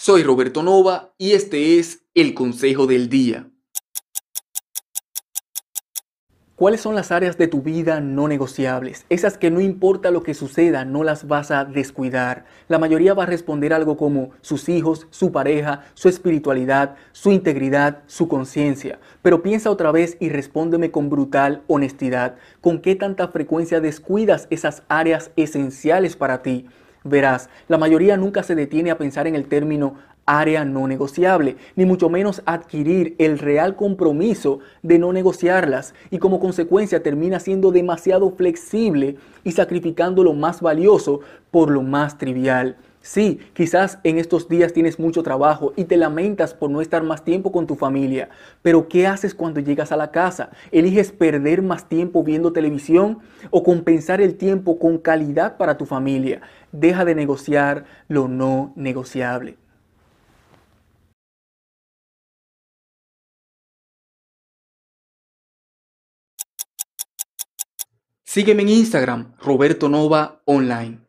Soy Roberto Nova y este es el Consejo del Día. ¿Cuáles son las áreas de tu vida no negociables? Esas que no importa lo que suceda, no las vas a descuidar. La mayoría va a responder algo como sus hijos, su pareja, su espiritualidad, su integridad, su conciencia. Pero piensa otra vez y respóndeme con brutal honestidad. ¿Con qué tanta frecuencia descuidas esas áreas esenciales para ti? Verás, la mayoría nunca se detiene a pensar en el término área no negociable, ni mucho menos adquirir el real compromiso de no negociarlas y como consecuencia termina siendo demasiado flexible y sacrificando lo más valioso por lo más trivial. Sí, quizás en estos días tienes mucho trabajo y te lamentas por no estar más tiempo con tu familia, pero ¿qué haces cuando llegas a la casa? ¿Eliges perder más tiempo viendo televisión o compensar el tiempo con calidad para tu familia? Deja de negociar lo no negociable. Sígueme en Instagram, Roberto Nova Online.